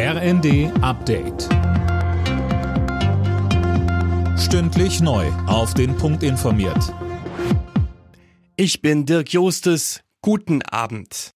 RND Update. Stündlich neu. Auf den Punkt informiert. Ich bin Dirk Jostes. Guten Abend.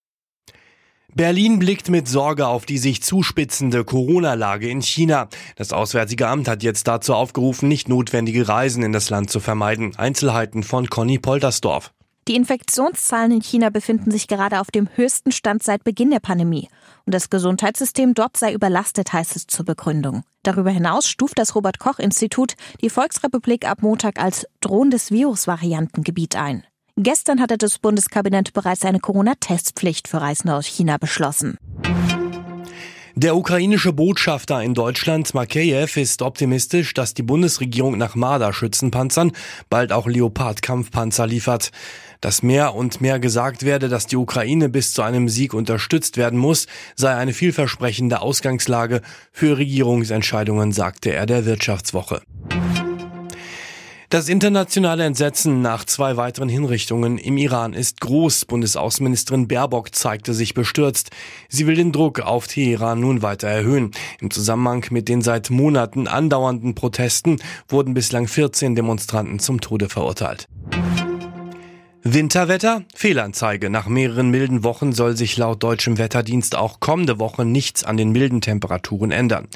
Berlin blickt mit Sorge auf die sich zuspitzende Corona-Lage in China. Das Auswärtige Amt hat jetzt dazu aufgerufen, nicht notwendige Reisen in das Land zu vermeiden. Einzelheiten von Conny Poltersdorf. Die Infektionszahlen in China befinden sich gerade auf dem höchsten Stand seit Beginn der Pandemie. Und das Gesundheitssystem dort sei überlastet, heißt es zur Begründung. Darüber hinaus stuft das Robert Koch Institut die Volksrepublik ab Montag als drohendes Virusvariantengebiet ein. Gestern hatte das Bundeskabinett bereits eine Corona-Testpflicht für Reisende aus China beschlossen. Der ukrainische Botschafter in Deutschland, Makeyev, ist optimistisch, dass die Bundesregierung nach Marder-Schützenpanzern bald auch Leopard-Kampfpanzer liefert. Dass mehr und mehr gesagt werde, dass die Ukraine bis zu einem Sieg unterstützt werden muss, sei eine vielversprechende Ausgangslage für Regierungsentscheidungen, sagte er der Wirtschaftswoche. Das internationale Entsetzen nach zwei weiteren Hinrichtungen im Iran ist groß. Bundesaußenministerin Baerbock zeigte sich bestürzt. Sie will den Druck auf Teheran nun weiter erhöhen. Im Zusammenhang mit den seit Monaten andauernden Protesten wurden bislang 14 Demonstranten zum Tode verurteilt. Winterwetter? Fehlanzeige. Nach mehreren milden Wochen soll sich laut deutschem Wetterdienst auch kommende Woche nichts an den milden Temperaturen ändern.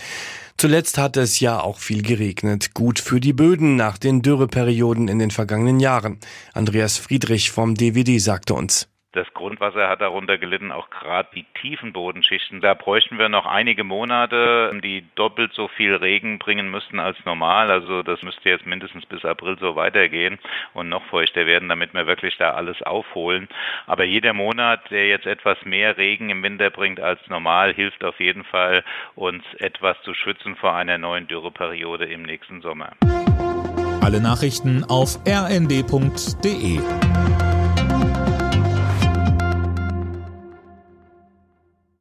Zuletzt hat es ja auch viel geregnet. Gut für die Böden nach den Dürreperioden in den vergangenen Jahren. Andreas Friedrich vom DVD sagte uns. Das Grundwasser hat darunter gelitten, auch gerade die tiefen Bodenschichten. Da bräuchten wir noch einige Monate, die doppelt so viel Regen bringen müssten als normal. Also das müsste jetzt mindestens bis April so weitergehen und noch feuchter werden, damit wir wirklich da alles aufholen. Aber jeder Monat, der jetzt etwas mehr Regen im Winter bringt als normal, hilft auf jeden Fall, uns etwas zu schützen vor einer neuen Dürreperiode im nächsten Sommer. Alle Nachrichten auf rnd.de